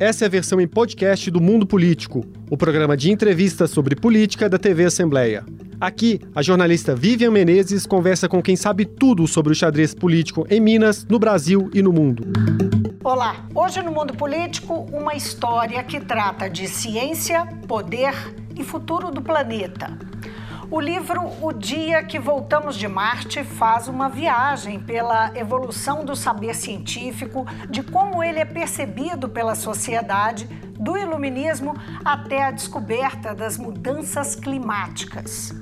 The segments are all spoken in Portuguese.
Essa é a versão em podcast do Mundo Político, o programa de entrevistas sobre política da TV Assembleia. Aqui, a jornalista Vivian Menezes conversa com quem sabe tudo sobre o xadrez político em Minas, no Brasil e no mundo. Olá, hoje no Mundo Político, uma história que trata de ciência, poder e futuro do planeta. O livro O Dia que Voltamos de Marte faz uma viagem pela evolução do saber científico, de como ele é percebido pela sociedade, do iluminismo até a descoberta das mudanças climáticas.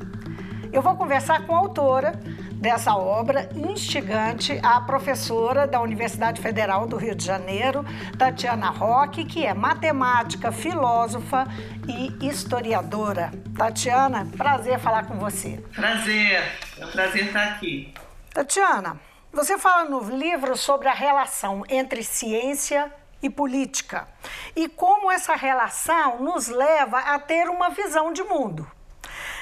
Eu vou conversar com a autora dessa obra instigante, a professora da Universidade Federal do Rio de Janeiro, Tatiana Roque, que é matemática, filósofa e historiadora. Tatiana, prazer falar com você. Prazer, é um prazer estar aqui. Tatiana, você fala no livro sobre a relação entre ciência e política e como essa relação nos leva a ter uma visão de mundo.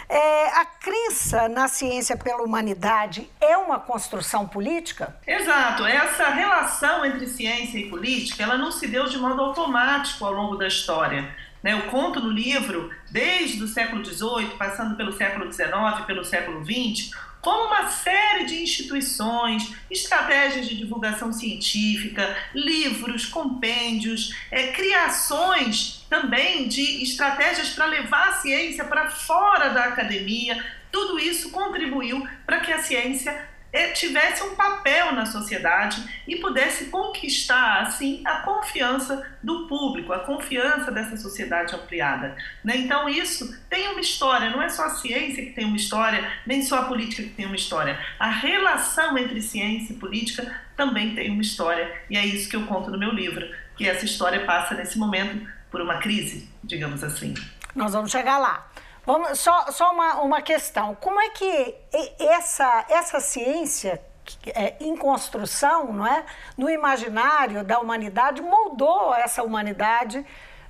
É, a crença na ciência pela humanidade é uma construção política? Exato. Essa relação entre ciência e política, ela não se deu de modo automático ao longo da história. Né? Eu conto no livro, desde o século XVIII, passando pelo século XIX, pelo século XX, como uma série de instituições, estratégias de divulgação científica, livros, compêndios, é, criações também de estratégias para levar a ciência para fora da academia. Tudo isso contribuiu para que a ciência tivesse um papel na sociedade e pudesse conquistar, assim, a confiança do público, a confiança dessa sociedade ampliada. Né? Então, isso tem uma história, não é só a ciência que tem uma história, nem só a política que tem uma história. A relação entre ciência e política também tem uma história, e é isso que eu conto no meu livro, que essa história passa nesse momento por uma crise, digamos assim. Nós vamos chegar lá. Vamos, só só uma, uma questão. Como é que essa, essa ciência é, em construção, não é? no imaginário da humanidade, moldou essa humanidade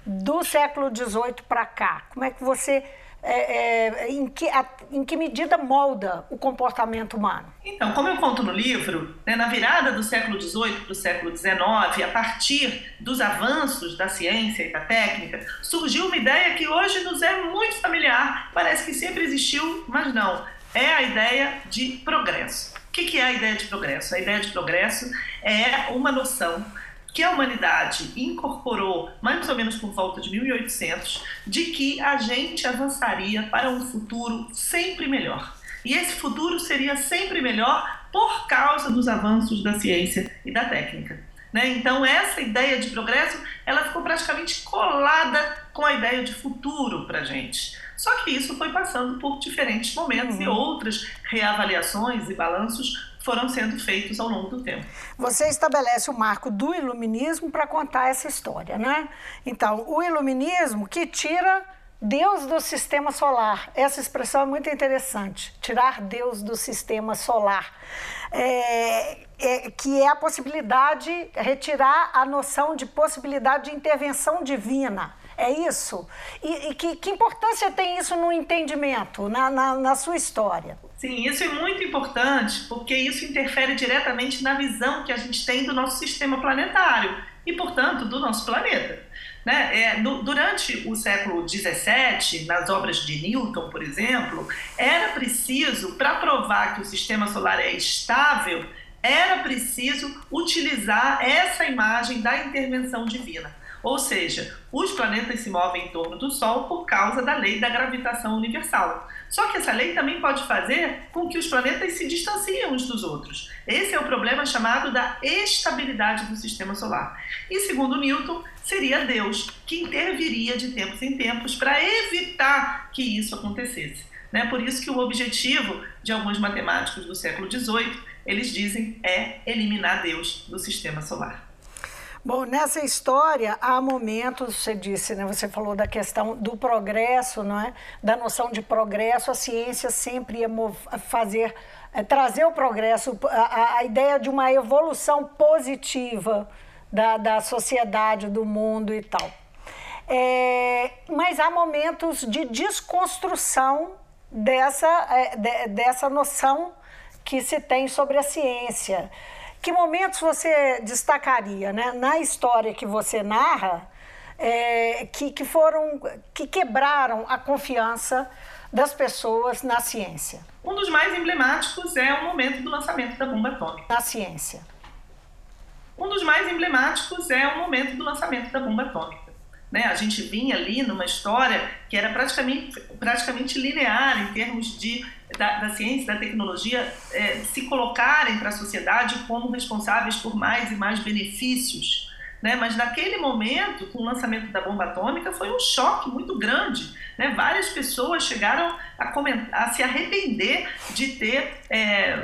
do século XVIII para cá? Como é que você é, é, em, que, a, em que medida molda o comportamento humano? Então, como eu conto no livro, né, na virada do século XVIII para o século XIX, a partir dos avanços da ciência e da técnica, surgiu uma ideia que hoje nos é muito familiar, parece que sempre existiu, mas não. É a ideia de progresso. O que é a ideia de progresso? A ideia de progresso é uma noção que a humanidade incorporou mais ou menos por volta de 1800, de que a gente avançaria para um futuro sempre melhor. E esse futuro seria sempre melhor por causa dos avanços da ciência e da técnica. Né? Então essa ideia de progresso ela ficou praticamente colada com a ideia de futuro para a gente. Só que isso foi passando por diferentes momentos uhum. e outras reavaliações e balanços foram sendo feitos ao longo do tempo. Você estabelece o marco do iluminismo para contar essa história, né? Então, o iluminismo que tira Deus do sistema solar. Essa expressão é muito interessante. Tirar Deus do sistema solar. É, é, que é a possibilidade, retirar a noção de possibilidade de intervenção divina. É isso? E, e que, que, importância tem isso no entendimento, na, na, na sua história? Sim, isso é muito importante porque isso interfere diretamente na visão que a gente tem do nosso sistema planetário e, portanto, do nosso planeta. Né? É, no, durante o século XVII, nas obras de Newton, por exemplo, era preciso, para provar que o sistema solar é estável, era preciso utilizar essa imagem da intervenção divina. Ou seja, os planetas se movem em torno do Sol por causa da lei da gravitação universal. Só que essa lei também pode fazer com que os planetas se distanciem uns dos outros. Esse é o problema chamado da estabilidade do sistema solar. E segundo Newton, seria Deus que interviria de tempos em tempos para evitar que isso acontecesse. Né? Por isso que o objetivo de alguns matemáticos do século XVIII, eles dizem, é eliminar Deus do sistema solar. Bom, nessa história há momentos, você disse, né? Você falou da questão do progresso, não é? Da noção de progresso, a ciência sempre ia fazer, é, trazer o progresso, a, a, ideia de uma evolução positiva da, da sociedade, do mundo e tal. É, mas há momentos de desconstrução dessa, é, de, dessa noção que se tem sobre a ciência. Que momentos você destacaria, né? Na história que você narra, é, que, que foram, que quebraram a confiança das pessoas na ciência? Um dos mais emblemáticos é o momento do lançamento da bomba atômica. Na ciência. Um dos mais emblemáticos é o momento do lançamento da bomba atômica. Né? A gente vinha ali numa história que era praticamente, praticamente linear em termos de da, da ciência, da tecnologia é, se colocarem para a sociedade como responsáveis por mais e mais benefícios né? Mas naquele momento, com o lançamento da bomba atômica, foi um choque muito grande. Né? Várias pessoas chegaram a, comentar, a se arrepender de ter é,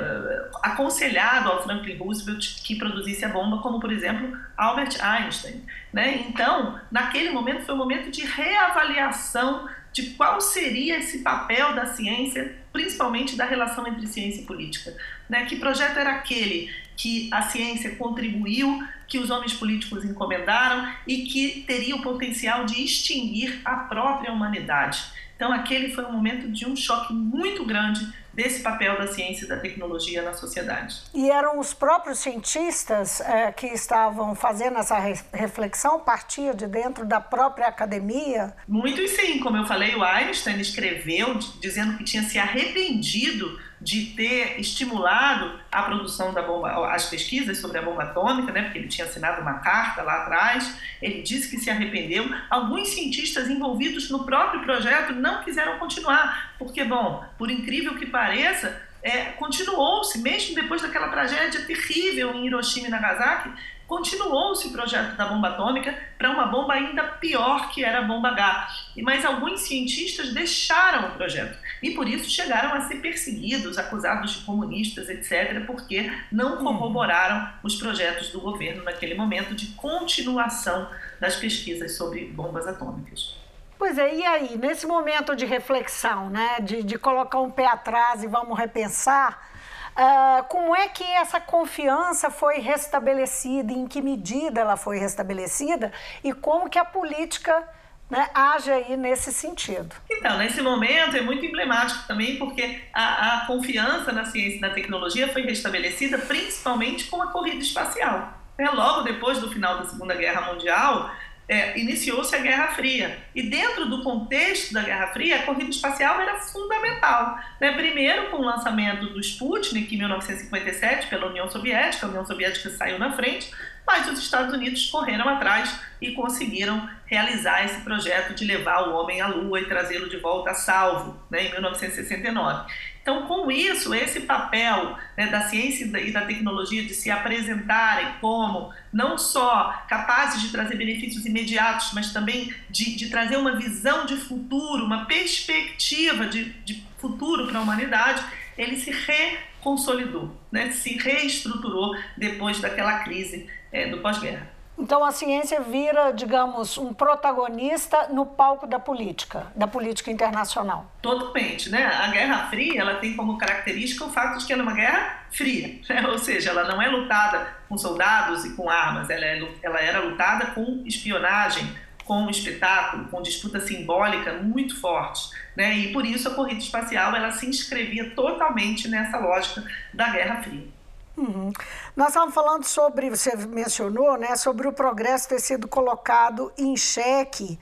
aconselhado ao Franklin Roosevelt que produzisse a bomba, como por exemplo Albert Einstein. Né? Então, naquele momento foi um momento de reavaliação de qual seria esse papel da ciência, principalmente da relação entre ciência e política. Né? Que projeto era aquele que a ciência contribuiu, que os homens políticos encomendaram e que teria o potencial de extinguir a própria humanidade. Então, aquele foi um momento de um choque muito grande desse papel da ciência e da tecnologia na sociedade. E eram os próprios cientistas é, que estavam fazendo essa reflexão, partia de dentro da própria academia? Muito e sim, como eu falei, o Einstein escreveu dizendo que tinha se arrependido de ter estimulado a produção da bomba, as pesquisas sobre a bomba atômica, né, porque ele tinha assinado uma carta lá atrás, ele disse que se arrependeu. Alguns cientistas envolvidos no próprio projeto não quiseram continuar, porque, bom, por incrível que pareça, é, continuou-se, mesmo depois daquela tragédia terrível em Hiroshima e Nagasaki, continuou-se o projeto da bomba atômica para uma bomba ainda pior que era a bomba H. Mas alguns cientistas deixaram o projeto e por isso chegaram a ser perseguidos, acusados de comunistas, etc., porque não uhum. corroboraram os projetos do governo naquele momento de continuação das pesquisas sobre bombas atômicas. Pois é, e aí, nesse momento de reflexão, né, de, de colocar um pé atrás e vamos repensar, Uh, como é que essa confiança foi restabelecida, em que medida ela foi restabelecida e como que a política né, age aí nesse sentido? Então, nesse momento é muito emblemático também porque a, a confiança na ciência e na tecnologia foi restabelecida principalmente com a corrida espacial. É, logo depois do final da Segunda Guerra Mundial, é, iniciou-se a Guerra Fria. E dentro do contexto da Guerra Fria, a corrida espacial era fundamental. Né? Primeiro, com o lançamento do Sputnik em 1957 pela União Soviética, a União Soviética saiu na frente, mas os Estados Unidos correram atrás e conseguiram realizar esse projeto de levar o homem à Lua e trazê-lo de volta a salvo, né, em 1969. Então, com isso, esse papel né, da ciência e da tecnologia de se apresentarem como não só capazes de trazer benefícios imediatos, mas também de, de trazer uma visão de futuro, uma perspectiva de, de futuro para a humanidade, ele se reconsolidou, né, se reestruturou depois daquela crise é, do pós-guerra. Então a ciência vira, digamos, um protagonista no palco da política, da política internacional. Totalmente, né? A Guerra Fria, ela tem como característica o fato de que ela é uma guerra fria, né? ou seja, ela não é lutada com soldados e com armas, ela, é, ela era lutada com espionagem, com espetáculo, com disputa simbólica muito forte, né? E por isso a corrida espacial ela se inscrevia totalmente nessa lógica da Guerra Fria. Uhum. Nós estávamos falando sobre, você mencionou, né, sobre o progresso ter sido colocado em xeque.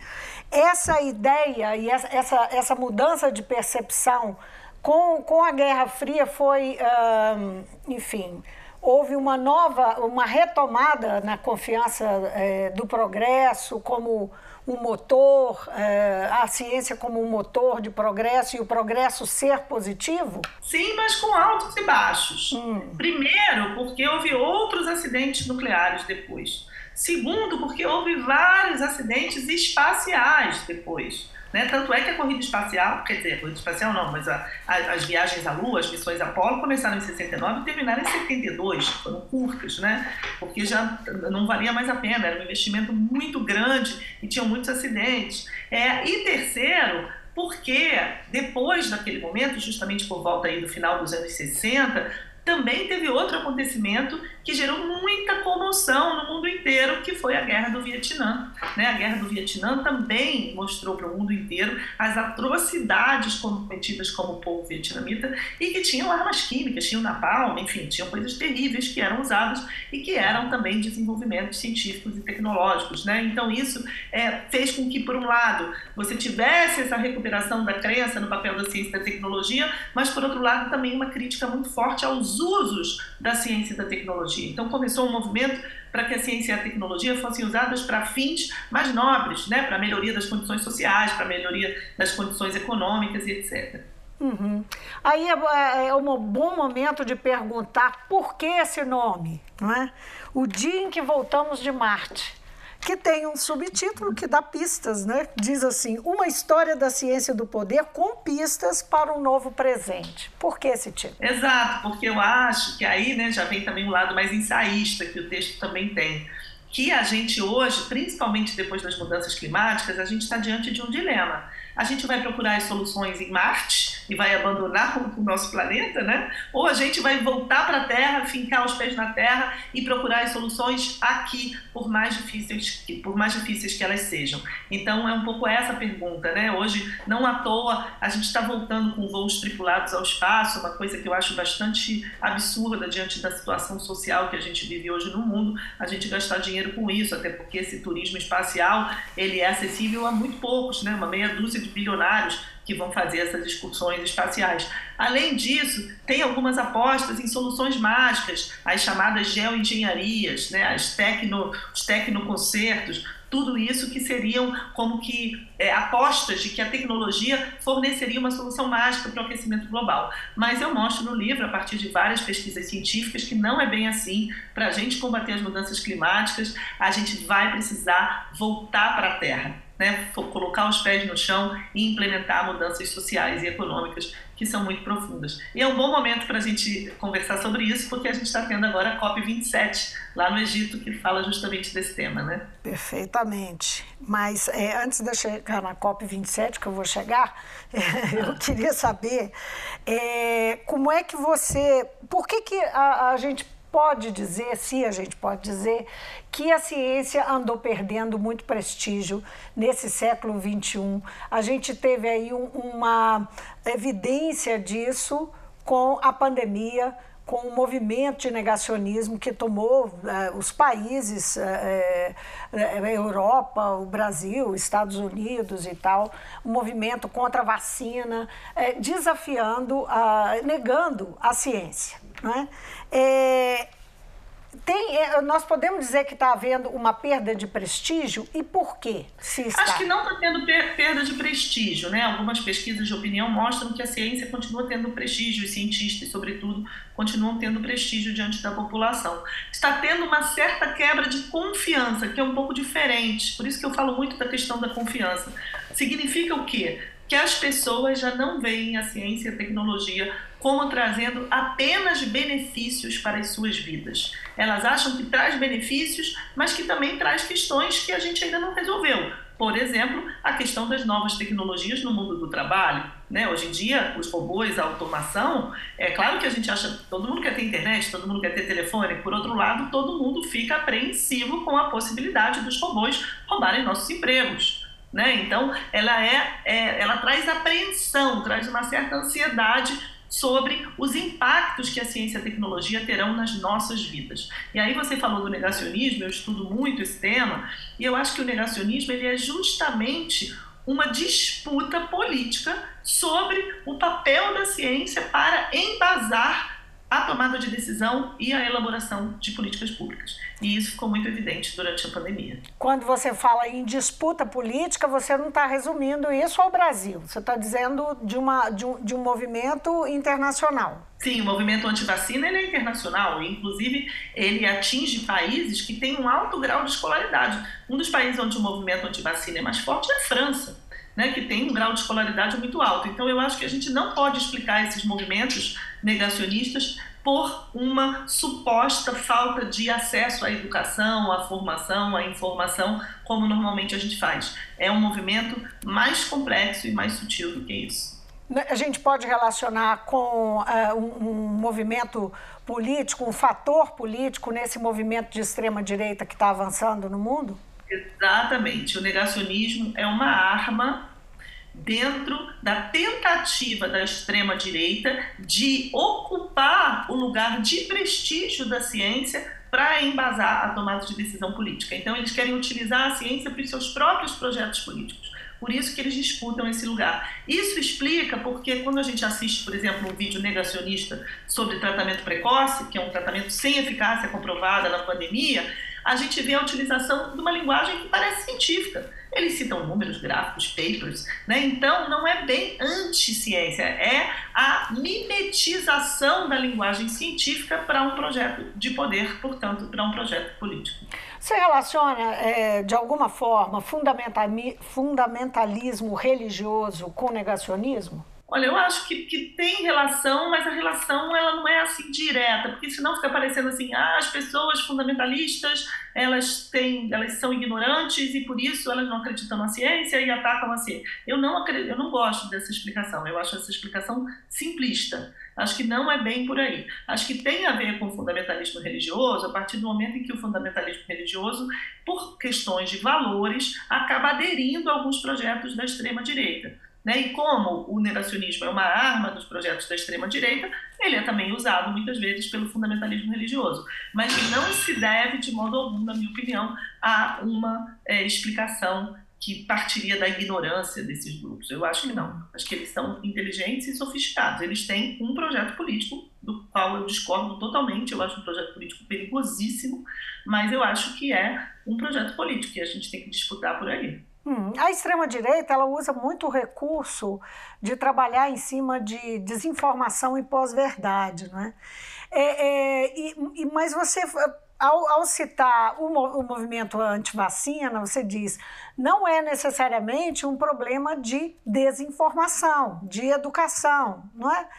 Essa ideia e essa, essa, essa mudança de percepção com, com a Guerra Fria foi, enfim, houve uma nova, uma retomada na confiança é, do progresso como um motor, é, a ciência como um motor de progresso e o progresso ser positivo? Sim, mas com altos e baixos. Hum. Primeiro, porque houve outros acidentes nucleares depois. Segundo, porque houve vários acidentes espaciais depois. Né? Tanto é que a corrida espacial, quer dizer, a corrida espacial não, mas a, a, as viagens à Lua, as missões Apolo começaram em 69 e terminaram em 72, foram curtas, né? porque já não valia mais a pena, era um investimento muito grande e tinham muitos acidentes. É, e terceiro, porque depois daquele momento, justamente por volta aí do final dos anos 60, também teve outro acontecimento que gerou muita comoção no mundo inteiro, que foi a Guerra do Vietnã. Né? A Guerra do Vietnã também mostrou para o mundo inteiro as atrocidades cometidas como povo vietnamita e que tinham armas químicas, tinham napalm, enfim, tinham coisas terríveis que eram usadas e que eram também desenvolvimentos científicos e tecnológicos. Né? Então, isso é, fez com que, por um lado, você tivesse essa recuperação da crença no papel da ciência e da tecnologia, mas, por outro lado, também uma crítica muito forte aos usos da ciência e da tecnologia. Então, começou um movimento para que a ciência e a tecnologia fossem usadas para fins mais nobres, né? para a melhoria das condições sociais, para a melhoria das condições econômicas e etc. Uhum. Aí é, é, é, um bom momento de perguntar por que esse nome, não é? O dia em que voltamos de Marte que tem um subtítulo que dá pistas, né? Diz assim: Uma história da ciência do poder com pistas para um novo presente. Por que esse título? Exato, porque eu acho que aí né, já vem também um lado mais ensaísta que o texto também tem. Que a gente hoje, principalmente depois das mudanças climáticas, a gente está diante de um dilema. A gente vai procurar as soluções em Marte e vai abandonar o nosso planeta, né? Ou a gente vai voltar para a Terra, fincar os pés na Terra e procurar as soluções aqui, por mais difíceis, por mais difíceis que elas sejam. Então é um pouco essa pergunta, né? Hoje, não à toa, a gente está voltando com voos tripulados ao espaço, uma coisa que eu acho bastante absurda diante da situação social que a gente vive hoje no mundo, a gente gastar dinheiro com isso, até porque esse turismo espacial ele é acessível a muito poucos, né? Uma meia dúzia de bilionários que vão fazer essas excursões espaciais. Além disso, tem algumas apostas em soluções mágicas, as chamadas geoengenharias, né, as tecno, os tecnoconcertos, tudo isso que seriam como que é, apostas de que a tecnologia forneceria uma solução mágica para o aquecimento global. Mas eu mostro no livro, a partir de várias pesquisas científicas, que não é bem assim. Para a gente combater as mudanças climáticas, a gente vai precisar voltar para a Terra né, colocar os pés no chão e implementar mudanças sociais e econômicas que são muito profundas. E é um bom momento para a gente conversar sobre isso, porque a gente está tendo agora a COP27 lá no Egito, que fala justamente desse tema, né? Perfeitamente. Mas é, antes de eu chegar na COP27, que eu vou chegar, eu queria saber é, como é que você. Por que, que a, a gente pode dizer, se a gente pode dizer, que a ciência andou perdendo muito prestígio nesse século XXI. A gente teve aí um, uma evidência disso com a pandemia, com o movimento de negacionismo que tomou eh, os países, eh, a Europa, o Brasil, Estados Unidos e tal, o movimento contra a vacina, desafiando, negando a ciência. Né? É, tem, é, nós podemos dizer que está havendo uma perda de prestígio e por quê? Acho que não está tendo perda de prestígio, né? Algumas pesquisas de opinião mostram que a ciência continua tendo prestígio, os cientistas, sobretudo, continuam tendo prestígio diante da população. Está tendo uma certa quebra de confiança, que é um pouco diferente. Por isso que eu falo muito da questão da confiança. Significa o quê? Que as pessoas já não veem a ciência e a tecnologia como trazendo apenas benefícios para as suas vidas. Elas acham que traz benefícios, mas que também traz questões que a gente ainda não resolveu. Por exemplo, a questão das novas tecnologias no mundo do trabalho. Né? Hoje em dia, os robôs, a automação, é claro que a gente acha todo mundo quer ter internet, todo mundo quer ter telefone, por outro lado, todo mundo fica apreensivo com a possibilidade dos robôs roubarem nossos empregos. Né? Então, ela, é, é, ela traz apreensão, traz uma certa ansiedade sobre os impactos que a ciência e a tecnologia terão nas nossas vidas. E aí você falou do negacionismo, eu estudo muito esse tema, e eu acho que o negacionismo ele é justamente uma disputa política sobre o papel da ciência para embasar a tomada de decisão e a elaboração de políticas públicas. E isso ficou muito evidente durante a pandemia. Quando você fala em disputa política, você não está resumindo isso ao Brasil. Você está dizendo de, uma, de, um, de um movimento internacional. Sim, o movimento antivacina ele é internacional. Inclusive, ele atinge países que têm um alto grau de escolaridade. Um dos países onde o movimento antivacina é mais forte é a França. Né, que tem um grau de escolaridade muito alto. Então, eu acho que a gente não pode explicar esses movimentos negacionistas por uma suposta falta de acesso à educação, à formação, à informação, como normalmente a gente faz. É um movimento mais complexo e mais sutil do que isso. né, a gente pode relacionar com uh, um, um, movimento político, um fator político nesse movimento de extrema direita que está avançando no mundo? Exatamente. O negacionismo é uma arma dentro da tentativa da extrema direita de ocupar o lugar de prestígio da ciência para embasar a tomada de decisão política. Então, eles querem utilizar a ciência para os seus próprios projetos políticos. Por isso que eles disputam esse lugar. Isso explica porque quando a gente assiste, por exemplo, um vídeo negacionista sobre tratamento precoce, que é um tratamento sem eficácia comprovada na pandemia, a gente vê a utilização de uma linguagem que parece científica. Eles citam números, gráficos, papers, né? Então não é bem anti-ciência, é a mimetização da linguagem científica para um projeto de poder, portanto, para um projeto político. Você relaciona, é, de alguma forma, fundamentalismo religioso com negacionismo? Olha, eu acho que, que tem relação, mas a relação ela não é assim direta, porque senão fica parecendo assim, ah, as pessoas fundamentalistas, elas têm, elas são ignorantes e por isso elas não acreditam na ciência e atacam a ciência. Eu não acredito, eu não gosto dessa explicação. Eu acho essa explicação simplista. Acho que não é bem por aí. Acho que tem a ver com o fundamentalismo religioso a partir do momento em que o fundamentalismo religioso, por questões de valores, acaba aderindo a alguns projetos da extrema direita. Né? E como o negacionismo é uma arma dos projetos da extrema-direita, ele é também usado muitas vezes pelo fundamentalismo religioso. Mas não se deve, de modo algum, na minha opinião, a uma é, explicação que partiria da ignorância desses grupos. Eu acho que não. Acho que eles são inteligentes e sofisticados. Eles têm um projeto político do qual eu discordo totalmente. Eu acho um projeto político perigosíssimo, mas eu acho que é um projeto político e a gente tem que disputar por aí. Hum, a extrema-direita ela usa muito o recurso de trabalhar em cima de desinformação e pós-verdade. Né? É, é, e, mas você, ao, ao citar o, o movimento anti-vacina, você diz não é necessariamente um problema de desinformação, de educação, não é?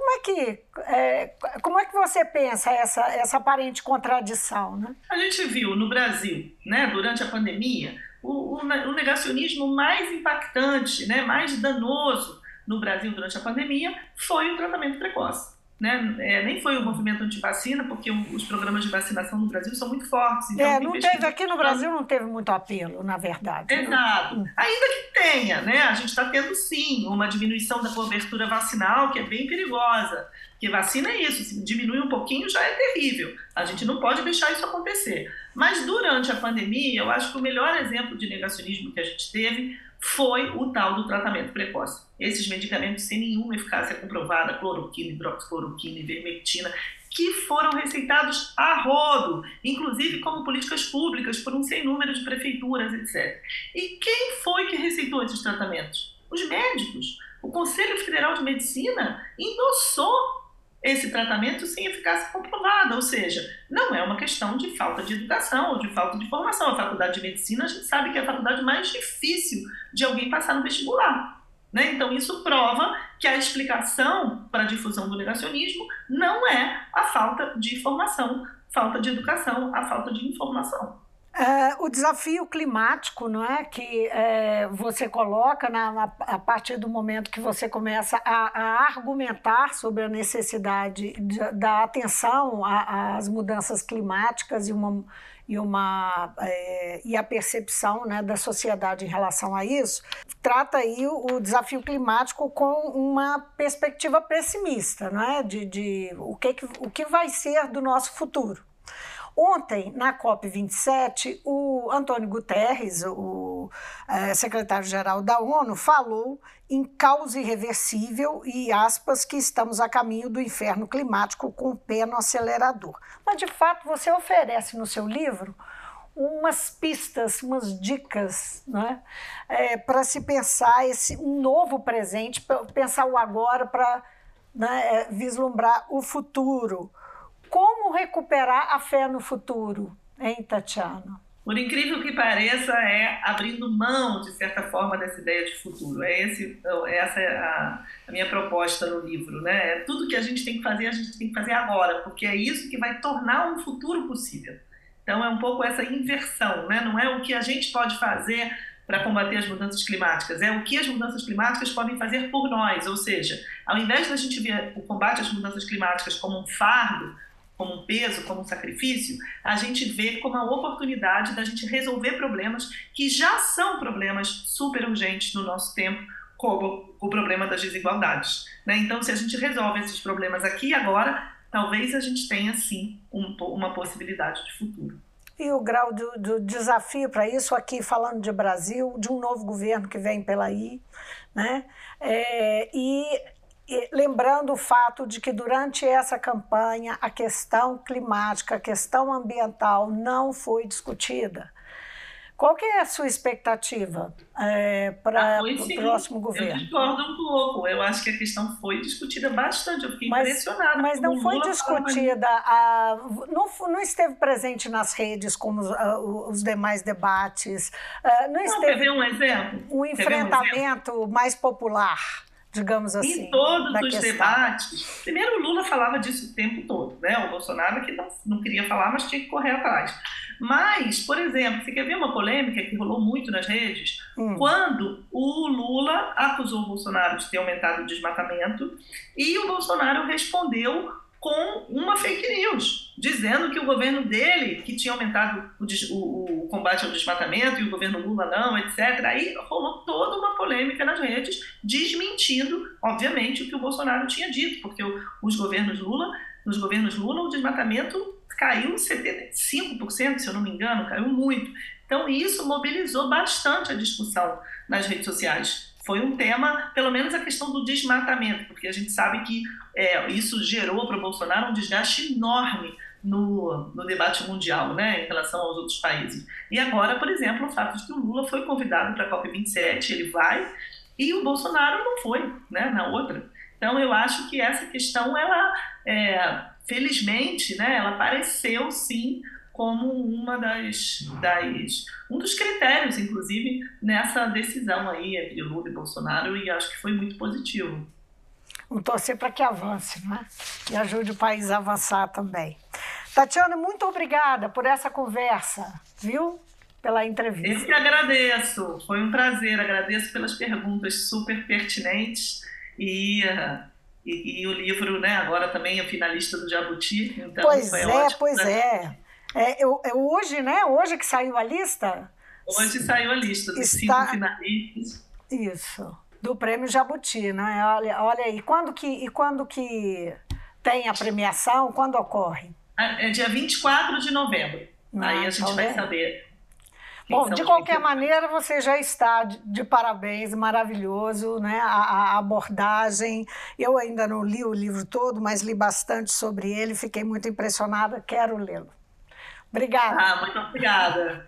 Como é que, é, como é que você pensa essa, essa aparente contradição? Né? A gente viu no Brasil, né, durante a pandemia, o, o, o negacionismo mais impactante, né, mais danoso no Brasil durante a pandemia foi o tratamento precoce. Né? É, nem foi o movimento anti-vacina, porque os programas de vacinação no Brasil são muito fortes. Então, é, não teve, aqui no Brasil não teve muito apelo, na verdade. Exato. Né? Ainda que tenha, né? a gente está tendo sim uma diminuição da cobertura vacinal que é bem perigosa. Porque vacina é isso, se diminui um pouquinho já é terrível. A gente não pode deixar isso acontecer. Mas durante a pandemia, eu acho que o melhor exemplo de negacionismo que a gente teve foi o tal do tratamento precoce. Esses medicamentos sem nenhuma eficácia comprovada, cloroquina, hidroxicloroquina, ivermectina, que foram receitados a rodo, inclusive como políticas públicas por um sem número de prefeituras, etc. E quem foi que receitou esses tratamentos? Os médicos. O Conselho Federal de Medicina endossou esse tratamento sem eficácia comprovada, ou seja, não é uma questão de falta de educação ou de falta de formação. A faculdade de medicina, a gente sabe que é a faculdade mais difícil de alguém passar no vestibular. Né? Então, isso prova que a explicação para a difusão do negacionismo não é a falta de formação, falta de educação, a falta de informação. É, o desafio climático, não é, que é, você coloca na, na, a partir do momento que você começa a, a argumentar sobre a necessidade de, da atenção às mudanças climáticas e uma e uma é, e a percepção né, da sociedade em relação a isso trata aí o, o, desafio climático com uma perspectiva pessimista, não é, de, de o que, o que vai ser do nosso futuro. Ontem, na COP27, o Antônio Guterres, o é, secretário-geral da ONU, falou em causa irreversível e aspas que estamos a caminho do inferno climático com o pé no acelerador. Mas, de fato, você oferece no seu livro umas pistas, umas dicas né, é, para se pensar esse, um novo presente, pensar o agora para né, é, vislumbrar o futuro. Como recuperar a fé no futuro, hein, Tatiana? Por incrível que pareça, é abrindo mão, de certa forma, dessa ideia de futuro. É esse, essa é a, a, minha proposta no livro. Né? É tudo que a gente tem que fazer, a gente tem que fazer agora, porque é isso que vai tornar um futuro possível. Então, é um pouco essa inversão. Né? Não é o que a gente pode fazer para combater as mudanças climáticas, é o que as mudanças climáticas podem fazer por nós, ou seja, ao invés da gente ver o combate às mudanças climáticas como um fardo, como um peso, como um sacrifício, a gente vê como uma oportunidade da gente resolver problemas que já são problemas super urgentes no nosso tempo, como o problema das desigualdades. Né? Então, se a gente resolve esses problemas aqui e agora, talvez a gente tenha sim um, uma possibilidade de futuro e o grau do, do desafio para isso, aqui falando de Brasil, de um novo governo que vem pela aí, né? É, e lembrando o fato de que durante essa campanha a questão climática, a questão ambiental não foi discutida. Qual que é a sua expectativa é, para ah, o próximo governo? Eu discordo um pouco. Eu acho que a questão foi discutida bastante. Eu fiquei mas, impressionada. Mas não foi Lula discutida, a, não, não esteve presente nas redes como os, os demais debates. Não esteve. Não, quer ver um exemplo? Um enfrentamento um exemplo? mais popular digamos assim. Em todos os questão. debates. Primeiro, o Lula falava disso o tempo todo, né? O Bolsonaro que não, não queria falar, mas tinha que correr atrás. Mas, por exemplo, você quer ver uma polêmica que rolou muito nas redes? Hum. Quando o Lula acusou o Bolsonaro de ter aumentado o desmatamento e o Bolsonaro respondeu com uma fake news, dizendo que o governo dele, que tinha aumentado o, o, o, combate ao desmatamento e o governo Lula não, etc. Aí rolou toda uma polêmica nas redes, desmentindo, obviamente, o que o Bolsonaro tinha dito, porque os governos Lula, nos governos Lula, o desmatamento caiu 75%, se eu não me engano, caiu muito. Então, isso mobilizou bastante a discussão nas redes sociais. Foi um tema, pelo menos a questão do desmatamento, porque a gente sabe que é, isso gerou para o Bolsonaro um desgaste enorme no, no, debate mundial, né, em relação aos outros países. E agora, por exemplo, o fato de que o Lula foi convidado para a COP27, ele vai, e o Bolsonaro não foi, né, na outra. Então, eu acho que essa questão, ela, é, felizmente, né, ela apareceu sim como uma das, das um dos critérios, inclusive, nessa decisão aí entre Lula e Bolsonaro, e acho que foi muito positivo. Vamos torcer para que avance, né? E ajude o país a avançar também. Tatiana, muito obrigada por essa conversa, viu? Pela entrevista. Eu que agradeço, foi um prazer, agradeço pelas perguntas super pertinentes e e, e, o livro, né, agora também é finalista do Jabuti. Então pois é, ótimo, pois é. É, eu, é hoje, né? Hoje que saiu a lista? Hoje saiu a lista dos Está... cinco finalistas. Isso. Do prêmio Jabuti, né? Olha, olha aí. Quando que, e quando que tem a premiação? Quando ocorre? É, é dia 24 de novembro. Ah, aí a gente tá vai saber Bom, de qualquer maneira, você já está de, de parabéns, maravilhoso, né? A, a, abordagem. Eu ainda não li o livro todo, mas li bastante sobre ele, fiquei muito impressionada, quero lê-lo. Obrigada. Ah, muito obrigada.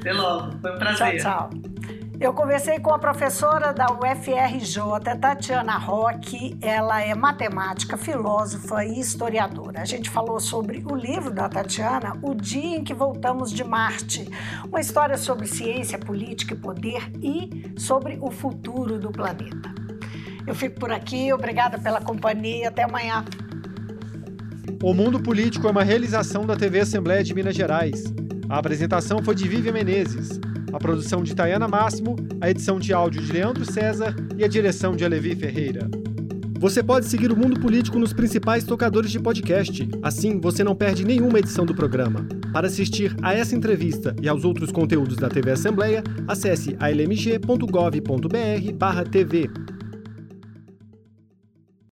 Até logo, foi um prazer. Tchau, tchau. Eu conversei com a professora da UFRJ, Tatiana Roque. Ela é matemática, filósofa e historiadora. A gente falou sobre o livro da Tatiana, O Dia em que Voltamos de Marte. Uma história sobre ciência, política e poder e sobre o futuro do planeta. Eu fico por aqui, obrigada pela companhia. Até amanhã. O Mundo Político é uma realização da TV Assembleia de Minas Gerais. A apresentação foi de Vivian Menezes. A produção de Tayana Máximo, a edição de áudio de Leandro César e a direção de Alevi Ferreira. Você pode seguir o Mundo Político nos principais tocadores de podcast. Assim, você não perde nenhuma edição do programa. Para assistir a essa entrevista e aos outros conteúdos da TV Assembleia, acesse almg.gov.br/tv.